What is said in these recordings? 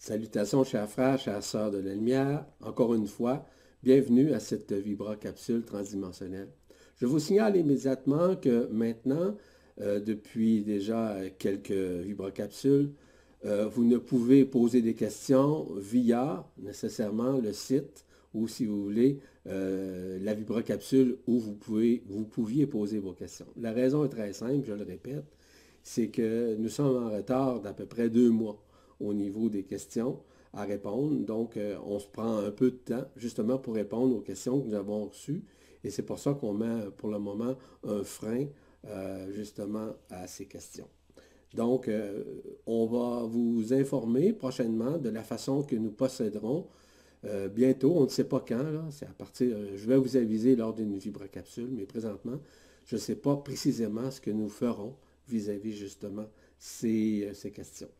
Salutations, chers frères, chères sœurs de la lumière. Encore une fois, bienvenue à cette vibra-capsule transdimensionnelle. Je vous signale immédiatement que maintenant, euh, depuis déjà quelques vibracapsules, euh, vous ne pouvez poser des questions via nécessairement le site ou si vous voulez euh, la vibracapsule où vous pouviez poser vos questions. La raison est très simple, je le répète, c'est que nous sommes en retard d'à peu près deux mois au niveau des questions à répondre. Donc, euh, on se prend un peu de temps justement pour répondre aux questions que nous avons reçues. Et c'est pour ça qu'on met pour le moment un frein euh, justement à ces questions. Donc, euh, on va vous informer prochainement de la façon que nous procéderons bientôt. On ne sait pas quand, c'est à partir, je vais vous aviser lors d'une vibracapsule, mais présentement, je ne sais pas précisément ce que nous ferons vis-à-vis justement ces questions.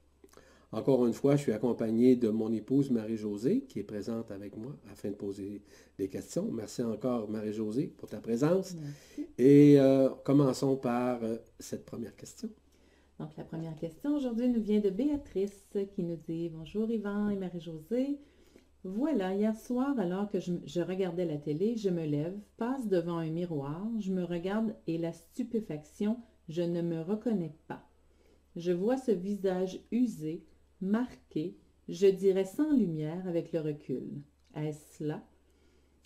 Encore une fois, je suis accompagné de mon épouse Marie-Josée, qui est présente avec moi afin de poser des questions. Merci encore, Marie-Josée, pour ta présence. Et euh, commençons par euh, cette première question. Donc, la première question aujourd'hui nous vient de Béatrice qui nous dit Bonjour Yvan et Marie-Josée. Voilà, hier soir, alors que je, je, regardais la télé, je me lève, passe devant un miroir, je me regarde et la stupéfaction, je ne me reconnais pas. Je vois ce visage usé, marqué, je dirais sans lumière avec le recul. Est-ce là?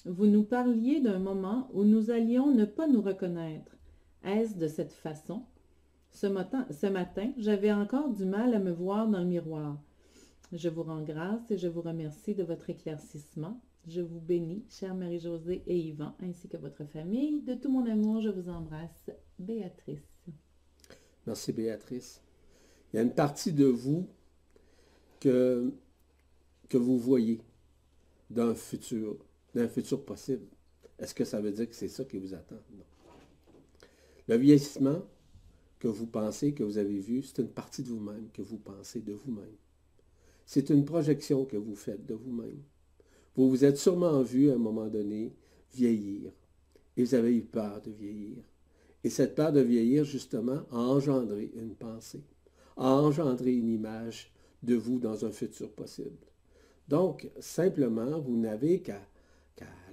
Vous nous parliez d'un moment où nous allions ne pas nous reconnaître. Est-ce de cette façon? Ce matin, ce matin j'avais encore du mal à me voir dans le miroir. Je vous rends grâce et je vous remercie de votre éclaircissement. Je vous bénis, chère Marie-Josée et Yvan, ainsi que votre famille. De tout mon amour, je vous embrasse. Béatrice. Merci, Béatrice. Il y a une partie de vous que, vous voyez d'un futur, d'un futur possible. Est-ce que ça veut dire que c'est ça qui vous attend? Non. Le vieillissement que vous pensez, que vous avez vu, c'est une partie de vous-même que vous pensez de vous-même. C'est une projection que vous faites de vous-même. Vous vous êtes sûrement vu à un moment donné vieillir et vous avez eu peur de vieillir. Et cette peur de vieillir, justement, a engendré une pensée, a engendré une image de vous dans un futur possible. Donc, simplement, vous n'avez qu'à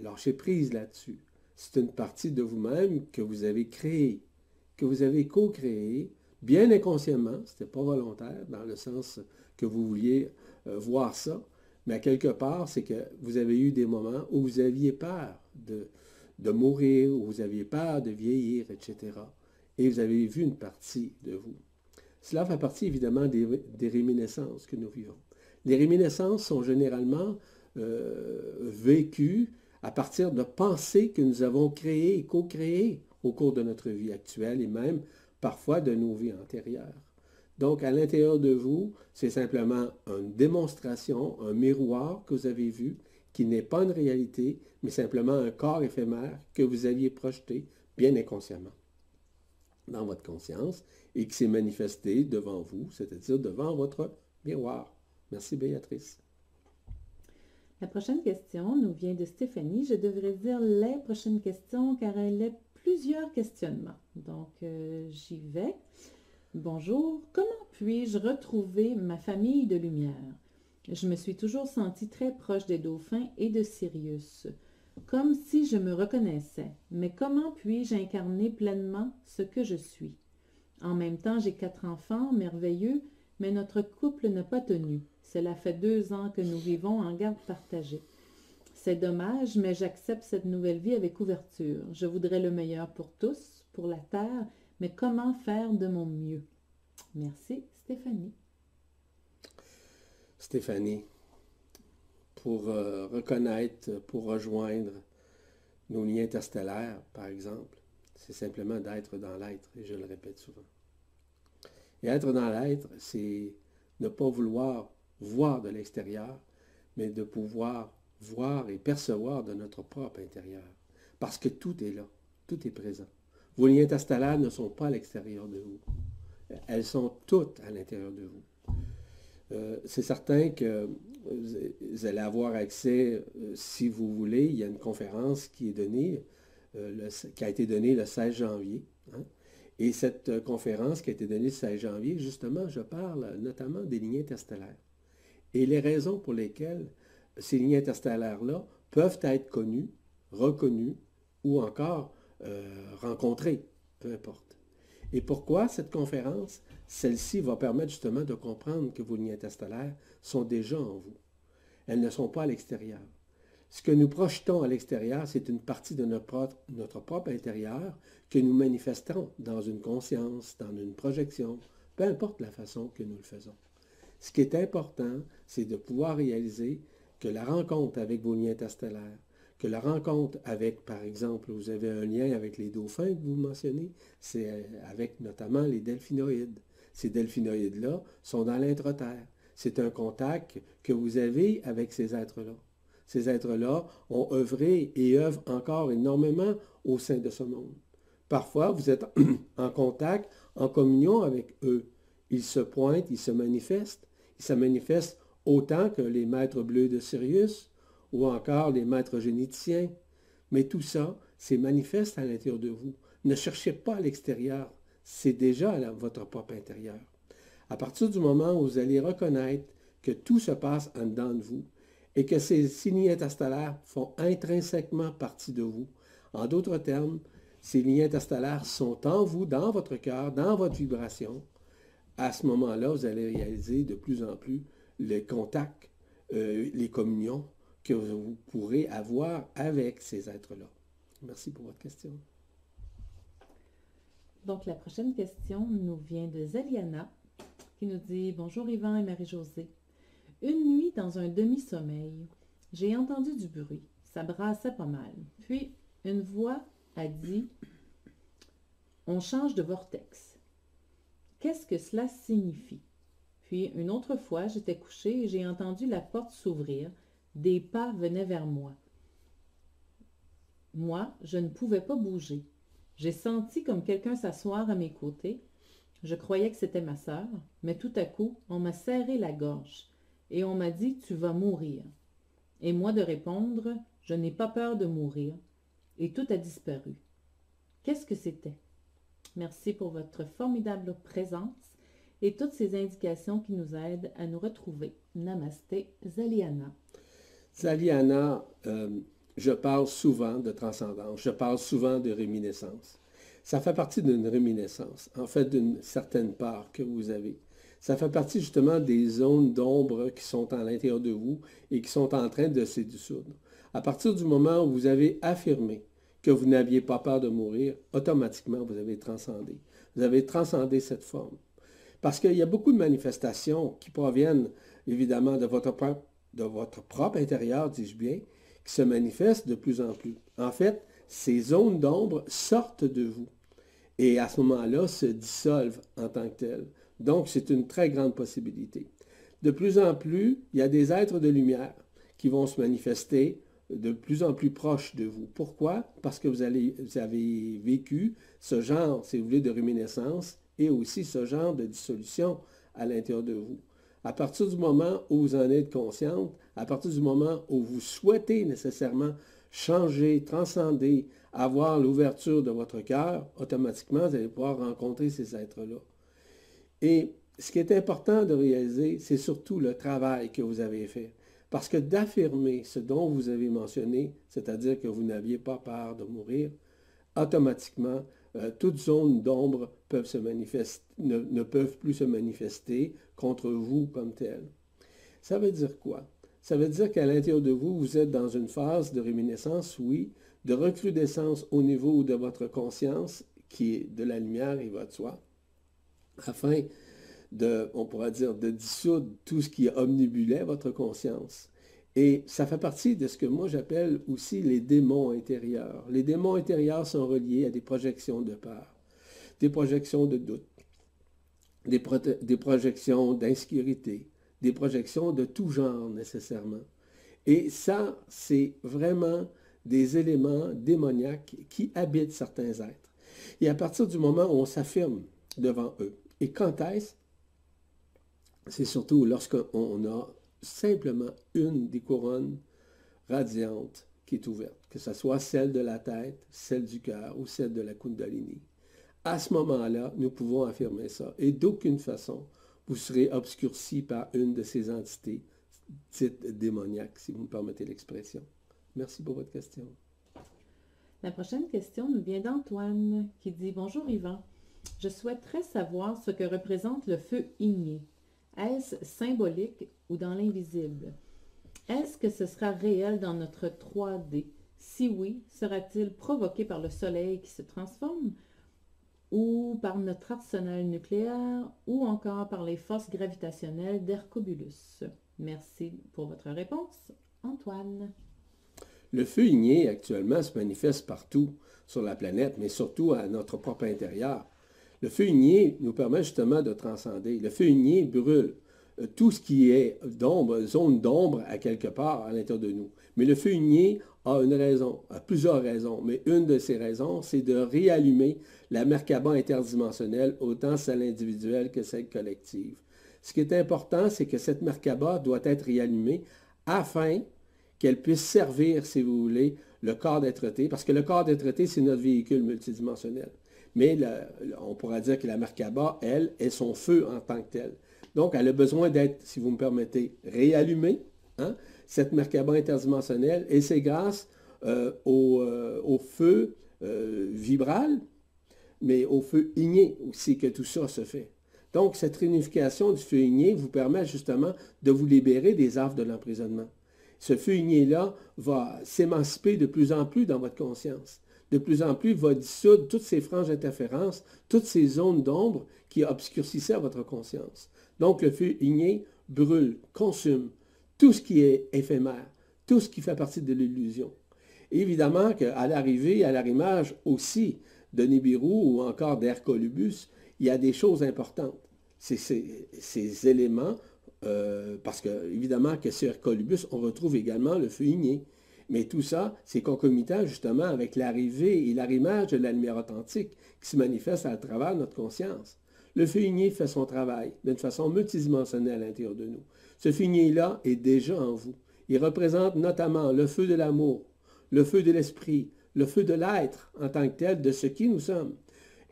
lâcher prise là-dessus. C'est une partie de vous-même que vous avez créée, que vous avez co-créée, bien inconsciemment, ce n'était pas volontaire, dans le sens que vous vouliez euh, voir ça, mais quelque part, c'est que vous avez eu des moments où vous aviez peur de, de mourir, où vous aviez peur de vieillir, etc. Et vous avez vu une partie de vous. Cela fait partie évidemment des, réminiscences que nous vivons. Les réminiscences sont généralement euh, vécues à partir de pensées que nous avons créées et co-créées au cours de notre vie actuelle et même parfois de nos vies antérieures. Donc, à l'intérieur de vous, c'est simplement une démonstration, un miroir que vous avez vu, qui n'est pas une réalité, mais simplement un corps éphémère que vous aviez projeté bien inconsciemment dans votre conscience et qui s'est manifesté devant vous, c'est-à-dire devant votre miroir. Merci Béatrice. La prochaine question nous vient de Stéphanie. Je devrais dire les prochaines questions car elle a plusieurs questionnements. Donc, euh, j'y vais. Bonjour. Comment puis-je retrouver ma famille de lumière? Je me suis toujours sentie très proche des dauphins et de Sirius comme si je me reconnaissais. Mais comment puis-je incarner pleinement ce que je suis? En même temps, j'ai quatre enfants merveilleux, mais notre couple n'a pas tenu. Cela fait deux ans que nous vivons en garde partagée. C'est dommage, mais j'accepte cette nouvelle vie avec ouverture. Je voudrais le meilleur pour tous, pour la Terre, mais comment faire de mon mieux? Merci, Stéphanie. Stéphanie, pour euh, reconnaître, pour rejoindre nos liens interstellaires, par exemple, c'est simplement d'être dans l'être, et je le répète souvent. Et être dans l'être, c'est ne pas vouloir voir de l'extérieur, mais de pouvoir voir et percevoir de notre propre intérieur. Parce que tout est là, tout est présent. Vos liens interstellaires ne sont pas à l'extérieur de vous. Elles sont toutes à l'intérieur de vous. Euh, c'est certain que vous allez avoir accès, euh, si vous voulez, il y a une conférence qui euh, a été donnée le 16 janvier. Hein. Et cette conférence qui a été donnée le 16 janvier, justement, je parle notamment des lignes interstellaires. et les raisons pour lesquelles ces lignes interstellaires-là peuvent être connues, reconnues ou encore euh, rencontrées, peu importe. Et pourquoi cette conférence Celle-ci va permettre justement de comprendre que vos lignes interstellaires sont déjà en vous. Elles ne sont pas à l'extérieur. Ce que nous projetons à l'extérieur, c'est une partie de notre propre, intérieur que nous manifestons dans une conscience, dans une projection, peu importe la façon que nous le faisons. Ce qui est important, c'est de pouvoir réaliser que la rencontre avec vos liens interstellaires, que la rencontre avec, par exemple, vous avez un lien avec les dauphins que vous mentionnez, c'est euh, avec notamment les delphinoïdes. Ces delphinoïdes-là sont dans l'intra-terre. C'est un contact que vous avez avec ces êtres-là. Ces êtres-là ont œuvré et œuvrent encore énormément au sein de ce monde. Parfois, vous êtes en contact, en communion avec eux. Ils se pointent, ils se manifestent. Ils se manifestent autant que les maîtres bleus de Sirius ou encore les maîtres généticiens. Mais tout ça, c'est manifeste à l'intérieur de vous. Ne cherchez pas à l'extérieur. C'est déjà à votre propre intérieur. À partir du moment où vous allez reconnaître que tout se passe en dedans de vous, et que ces signes interstellaires font intrinsèquement partie de vous. En d'autres termes, ces lignes interstellaires sont en vous, dans votre cœur, dans votre vibration. À ce moment-là, vous allez réaliser de plus en plus les contacts, euh, les communions que vous pourrez avoir avec ces êtres-là. Merci pour votre question. Donc, la prochaine question nous vient de Zaliana qui nous dit Bonjour Yvan et Marie-Josée. Une nuit, dans un demi-sommeil, j'ai entendu du bruit. Ça brassait pas mal. Puis, une voix a dit On change de vortex. Qu'est-ce que cela signifie Puis, une autre fois, j'étais couchée et j'ai entendu la porte s'ouvrir. Des pas venaient vers moi. Moi, je ne pouvais pas bouger. J'ai senti comme quelqu'un s'asseoir à mes côtés. Je croyais que c'était ma sœur, mais tout à coup, on m'a serré la gorge et on m'a dit Tu vas mourir. Et moi de répondre Je n'ai pas peur de mourir. Et tout a disparu. Qu'est-ce que c'était? Merci pour votre formidable présence et toutes ces indications qui nous aident à nous retrouver. Namasté, Zaliana. Zaliana, euh, je parle souvent de transcendance, je parle souvent de réminiscence. Ça fait partie d'une réminiscence, en fait d'une certaine part que vous avez ça fait partie justement des zones d'ombre qui sont à l'intérieur de vous et qui sont en train de se dissoudre. À partir du moment où vous avez affirmé que vous n'aviez pas peur de mourir, automatiquement, vous avez transcendé. Vous avez transcendé cette forme. Parce qu'il y a beaucoup de manifestations qui proviennent évidemment de votre, propre, de votre propre intérieur, dis-je bien, qui se manifestent de plus en plus. En fait, ces zones d'ombre sortent de vous et à ce moment-là se dissolvent en tant que telles. Donc, c'est une très grande possibilité. De plus en plus, il y a des êtres de lumière qui vont se manifester de plus en plus proches de vous. Pourquoi? Parce que vous, avez vécu ce genre, si vous voulez, de réminiscence et aussi ce genre de dissolution à l'intérieur de vous. À partir du moment où vous en êtes consciente, à partir du moment où vous souhaitez nécessairement changer, transcender, avoir l'ouverture de votre cœur, automatiquement, vous allez pouvoir rencontrer ces êtres-là. Et ce qui est important de réaliser, c'est surtout le travail que vous avez fait. Parce que d'affirmer ce dont vous avez mentionné, c'est-à-dire que vous n'aviez pas peur de mourir, automatiquement, euh, toutes zones d'ombre ne, peuvent plus se manifester contre vous comme telles. Ça veut dire quoi? Ça veut dire qu'à l'intérieur de vous, vous êtes dans une phase de réminiscence, oui, de recrudescence au niveau de votre conscience, qui est de la lumière et votre soi, afin de, on pourrait dire, de dissoudre tout ce qui omnibulait votre conscience. Et ça fait partie de ce que moi j'appelle aussi les démons intérieurs. Les démons intérieurs sont reliés à des projections de peur, des projections de doute, des, des projections d'insécurité, des projections de tout genre nécessairement. Et ça, c'est vraiment des éléments démoniaques qui habitent certains êtres. Et à partir du moment où on s'affirme devant eux, et quand est-ce? C'est surtout lorsqu'on a simplement une des couronnes radiantes qui est ouverte, que ce soit celle de la tête, celle du cœur ou celle de la Kundalini. À ce moment-là, nous pouvons affirmer ça. Et d'aucune façon, vous serez obscurci par une de ces entités dites démoniaques, si vous me permettez l'expression. Merci pour votre question. La prochaine question nous vient d'Antoine qui dit Bonjour Yvan. Je souhaiterais savoir ce que représente le feu igné. Est-ce symbolique ou dans l'invisible? Est-ce que ce sera réel dans notre 3D? Si oui, sera-t-il provoqué par le Soleil qui se transforme ou par notre arsenal nucléaire ou encore par les forces gravitationnelles d'Hercobulus? Merci pour votre réponse, Antoine. Le feu igné actuellement se manifeste partout sur la planète, mais surtout à notre propre intérieur. Le feu nous permet justement de transcender. Le feu brûle euh, tout ce qui est d'ombre, zone d'ombre à quelque part à l'intérieur de nous. Mais le feu a une raison, a plusieurs raisons, mais une de ces raisons, c'est de réallumer la Merkaba interdimensionnelle, autant celle individuelle que celle collective. Ce qui est important, c'est que cette Merkaba doit être réallumée afin qu'elle puisse servir, si vous voulez, le corps d'être-té, parce que le corps d'être-té, c'est notre véhicule multidimensionnel. Mais on pourra dire que la Merkaba, elle, est son feu en tant que tel. Donc, elle a besoin d'être, si vous me permettez, réallumée, hein, cette Merkaba interdimensionnelle, et c'est grâce euh, euh, au, feu euh, vibral, mais au feu igné aussi que tout ça se fait. Donc, cette réunification du feu igné vous permet justement de vous libérer des affres de l'emprisonnement. Ce feu igné-là va s'émanciper de plus en plus dans votre conscience de plus en plus va dissoudre toutes ces franges d'interférence, toutes ces zones d'ombre qui obscurcissaient votre conscience. Donc le feu igné brûle, consume tout ce qui est éphémère, tout ce qui fait partie de l'illusion. Évidemment qu'à l'arrivée, à l'arrimage aussi de Nibiru ou encore d'Hercolubus, il y a des choses importantes. Ces, éléments, euh, parce que évidemment que sur Hercolubus, on retrouve également le feu igné. Mais tout ça, c'est concomitant justement avec l'arrivée et l'arrimage de la lumière authentique qui se manifeste à travers notre conscience. Le feu igné fait son travail d'une façon multidimensionnelle à l'intérieur de nous. Ce feu là est déjà en vous. Il représente notamment le feu de l'amour, le feu de l'esprit, le feu de l'être en tant que tel, de ce qui nous sommes.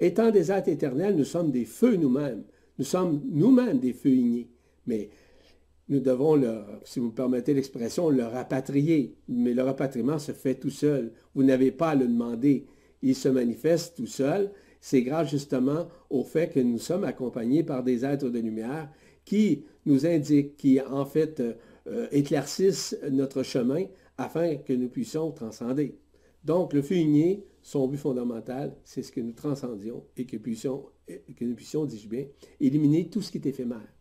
Étant des êtres éternels, nous sommes des feux nous-mêmes. Nous sommes nous-mêmes des feux ignés. Mais nous devons, si vous me permettez l'expression, le rapatrier. Mais le rapatriement se fait tout seul. Vous n'avez pas à le demander. Il se manifeste tout seul. C'est grâce justement au fait que nous sommes accompagnés par des êtres de lumière qui nous indiquent, qui en fait euh, éclaircissent notre chemin afin que nous puissions transcender. Donc le igné, son but fondamental, c'est ce que nous transcendions et que nous puissions, dis-je bien, éliminer tout ce qui est éphémère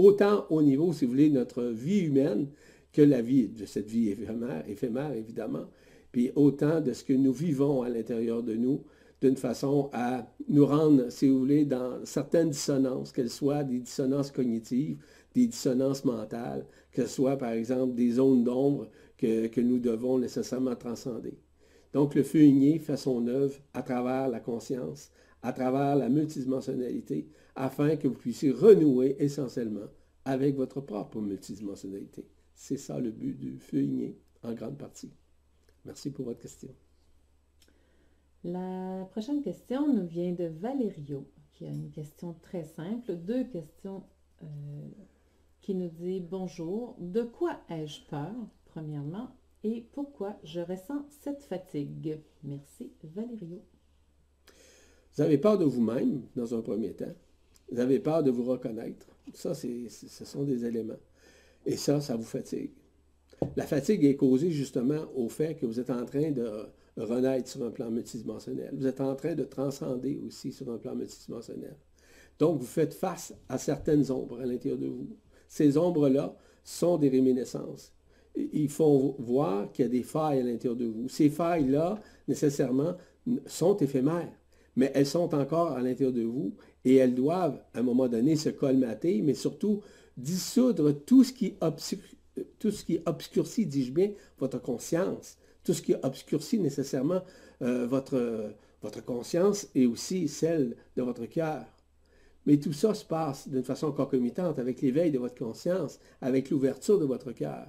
autant au niveau, si vous voulez, de notre vie humaine que la vie de cette vie éphémère, éphémère évidemment, puis autant de ce que nous vivons à l'intérieur de nous, d'une façon à nous rendre, si vous voulez, dans certaines dissonances, qu'elles soient des dissonances cognitives, des dissonances mentales, que ce soit par exemple des zones d'ombre que, que, nous devons nécessairement transcender. Donc le feu igné fait son œuvre à travers la conscience, à travers la multidimensionnalité, afin que vous puissiez renouer essentiellement avec votre propre multidimensionnalité. C'est ça le but du feu igné, en grande partie. Merci pour votre question. La prochaine question nous vient de Valerio, qui a une question très simple, deux questions euh, qui nous dit Bonjour, de quoi ai-je peur, premièrement, et pourquoi je ressens cette fatigue? Merci, Valerio. Vous avez peur de vous-même, dans un premier temps. Vous avez peur de vous reconnaître. Ça, ce sont des éléments. Et ça, ça vous fatigue. La fatigue est causée justement au fait que vous êtes en train de renaître sur un plan multidimensionnel. Vous êtes en train de transcender aussi sur un plan multidimensionnel. Donc, vous faites face à certaines ombres à l'intérieur de vous. Ces ombres-là sont des réminiscences. Ils font voir qu'il y a des failles à l'intérieur de vous. Ces failles-là, nécessairement, sont éphémères, mais elles sont encore à l'intérieur de vous et elles doivent, à un moment donné, se colmater, mais surtout dissoudre tout ce qui, tout ce qui obscurcit, dis-je bien, votre conscience, tout ce qui obscurcit nécessairement euh, votre, votre conscience et aussi celle de votre cœur. Mais tout ça se passe d'une façon concomitante avec l'éveil de votre conscience, avec l'ouverture de votre cœur.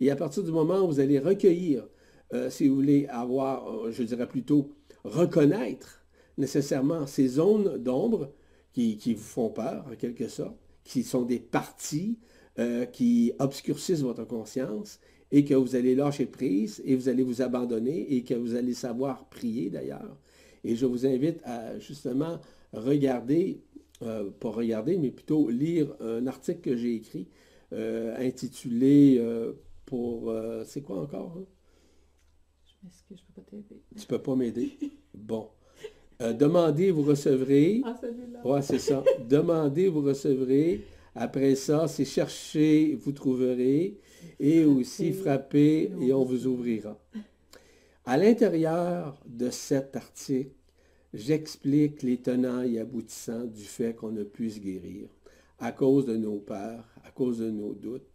Et à partir du moment où vous allez recueillir, euh, si vous voulez avoir, euh, je dirais plutôt, reconnaître nécessairement ces zones d'ombre qui, vous font peur, en quelque sorte, qui sont des parties euh, qui obscurcissent votre conscience et que vous allez lâcher prise et vous allez vous abandonner et que vous allez savoir prier d'ailleurs. Et je vous invite à justement regarder, euh, pas regarder, mais plutôt lire un article que j'ai écrit euh, intitulé pour... c'est quoi encore? Hein? Je m'excuse, je ne peux pas t'aider. Tu ne peux pas m'aider? Bon. Demandez, vous recevrez. Ah, celui-là. Oui, c'est ça. demandez, vous recevrez. Après ça, c'est chercher, vous trouverez, et aussi frapper, et on vous ouvrira. À l'intérieur de cet article, j'explique les tenants et aboutissants du fait qu'on ne puisse guérir à cause de nos peurs, à cause de nos doutes.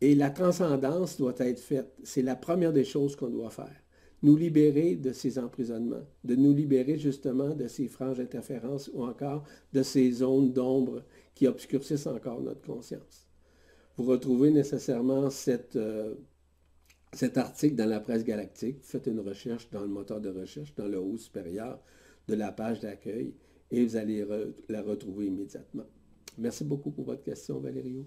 Et la transcendance doit être faite. C'est la première des choses qu'on doit faire. Nous libérer de ces emprisonnements, de nous libérer justement de ces franges d'interférence ou encore de ces zones d'ombre qui obscurcissent encore notre conscience. Vous retrouvez nécessairement euh, cet article dans la presse galactique. Faites une recherche dans le moteur de recherche, dans le haut supérieur de la page d'accueil, et vous allez la retrouver immédiatement. Merci beaucoup pour votre question, Valério.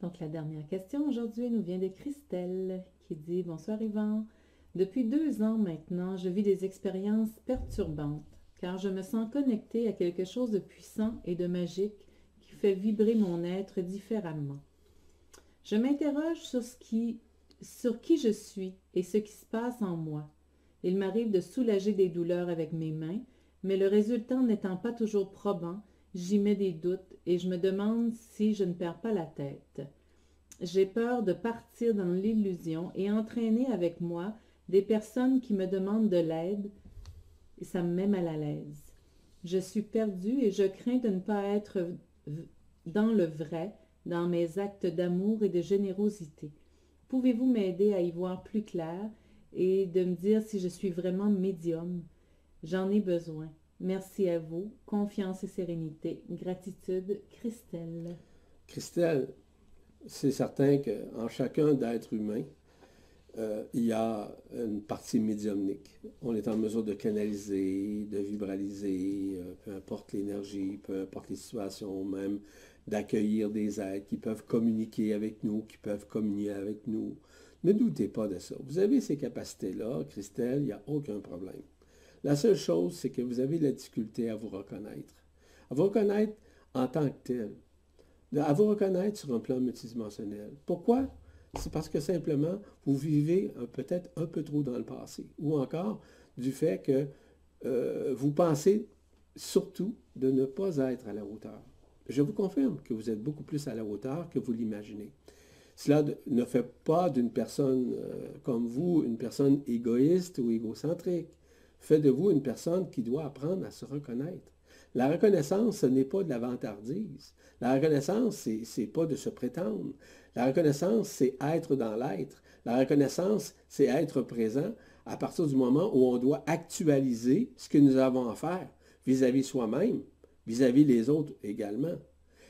Donc, la dernière question aujourd'hui nous vient de Christelle qui dit Bonsoir Yvan. Depuis deux ans maintenant, je vis des expériences perturbantes car je me sens connectée à quelque chose de puissant et de magique qui fait vibrer mon être différemment. Je m'interroge sur ce qui sur qui je suis et ce qui se passe en moi. Il m'arrive de soulager des douleurs avec mes mains, mais le résultat n'étant pas toujours probant, j'y mets des doutes et je me demande si je ne perds pas la tête. J'ai peur de partir dans l'illusion et entraîner avec moi des personnes qui me demandent de l'aide ça me met mal à l'aise. Je suis perdue et je crains de ne pas être dans le vrai dans mes actes d'amour et de générosité. Pouvez-vous m'aider à y voir plus clair et de me dire si je suis vraiment médium? J'en ai besoin. Merci à vous. Confiance et sérénité. Gratitude, Christelle. Christelle, c'est certain qu'en chacun d'être humain, euh, il y a une partie médiumnique. On est en mesure de canaliser, de vibraliser, euh, peu importe l'énergie, peu importe les situations, même d'accueillir des êtres qui peuvent communiquer avec nous, qui peuvent communier avec nous. Ne doutez pas de ça. Vous avez ces capacités-là, Christelle, il n'y a aucun problème. La seule chose, c'est que vous avez la difficulté à vous reconnaître. À vous reconnaître en tant que tel. À vous reconnaître sur un plan multidimensionnel. Pourquoi? C'est parce que simplement, vous vivez peut-être un peu trop dans le passé. Ou encore du fait que euh, vous pensez surtout de ne pas être à la hauteur. Je vous confirme que vous êtes beaucoup plus à la hauteur que vous l'imaginez. Cela ne fait pas d'une personne euh, comme vous une personne égoïste ou égocentrique. Fait de vous une personne qui doit apprendre à se reconnaître. La reconnaissance, ce n'est pas de la vantardise. La reconnaissance, ce n'est pas de se prétendre. La reconnaissance, c'est être dans l'être. La reconnaissance, c'est être présent à partir du moment où on doit actualiser ce que nous avons à faire vis-à-vis soi-même, vis-à-vis les autres également.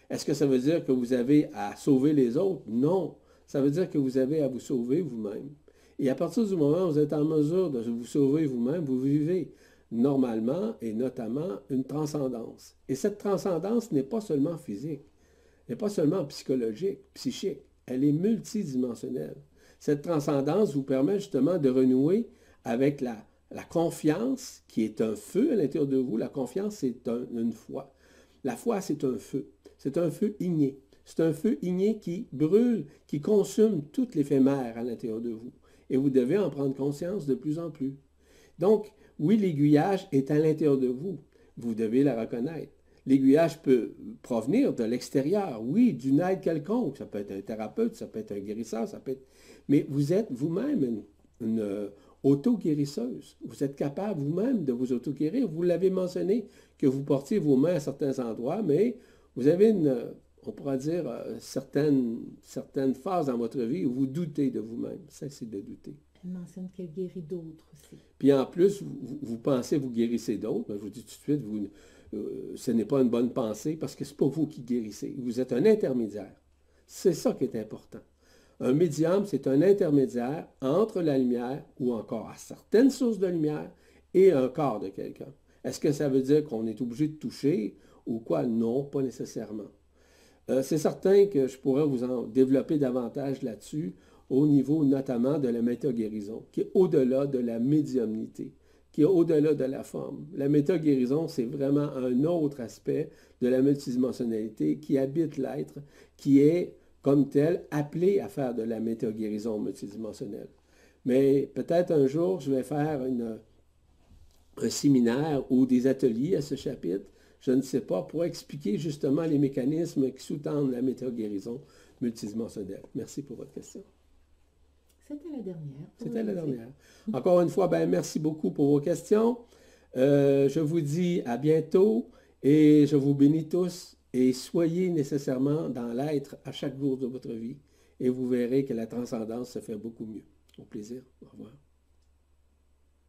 Est-ce que ça veut dire que vous avez à sauver les autres? Non. Ça veut dire que vous avez à vous sauver vous-même. Et à partir du moment où vous êtes en mesure de vous sauver vous-même, vous vivez normalement et notamment une transcendance. Et cette transcendance n'est pas seulement physique, n'est pas seulement psychologique, psychique elle est multidimensionnelle. Cette transcendance vous permet justement de renouer avec la, confiance qui est un feu à l'intérieur de vous. La confiance, c'est une foi. La foi, c'est un feu. C'est un feu igné. C'est un feu igné qui brûle, qui consume tout l'éphémère à l'intérieur de vous. Et vous devez en prendre conscience de plus en plus. Donc, oui, l'aiguillage est à l'intérieur de vous. Vous devez la reconnaître. L'aiguillage peut provenir de l'extérieur, oui, d'une aide quelconque. Ça peut être un thérapeute, ça peut être un guérisseur, ça peut être... Mais vous êtes vous-même une, euh, auto-guérisseuse. Vous êtes capable vous-même de vous auto-guérir. Vous l'avez mentionné que vous portiez vos mains à certains endroits, mais vous avez une, on pourra dire, euh, certaines, certaines phases dans votre vie où vous doutez de vous-même. Cessez de douter. Elle mentionne qu'elle guérit d'autres aussi. Puis en plus, vous, vous pensez vous guérissez d'autres. Ben, je vous dis tout de suite, vous, euh, ce n'est pas une bonne pensée parce que ce n'est pas vous qui guérissez. Vous êtes un intermédiaire. C'est ça qui est important. Un médium, c'est un intermédiaire entre la lumière ou encore à certaines sources de lumière et un corps de quelqu'un. Est-ce que ça veut dire qu'on est obligé de toucher ou quoi? Non, pas nécessairement. Euh, c'est certain que je pourrais vous en développer davantage là-dessus, au niveau notamment de la méta-guérison, qui est au-delà de la médiumnité, qui est au-delà de la forme. La méta-guérison, c'est vraiment un autre aspect de la multidimensionnalité qui habite l'être, qui est, comme tel, appelé à faire de la méta-guérison multidimensionnelle. Mais peut-être un jour, je vais faire un séminaire ou des ateliers à ce chapitre, je ne sais pas, pour expliquer justement les mécanismes qui sous-tendent la méta-guérison multidimensionnelle. Merci pour votre question. C'était la dernière. C'était la dernière. Encore une fois, ben, merci beaucoup pour vos questions. Euh, je vous dis à bientôt et je vous bénis tous et soyez nécessairement dans l'être à chaque jour de votre vie et vous verrez que la transcendance se fait beaucoup mieux. Au plaisir. Au revoir.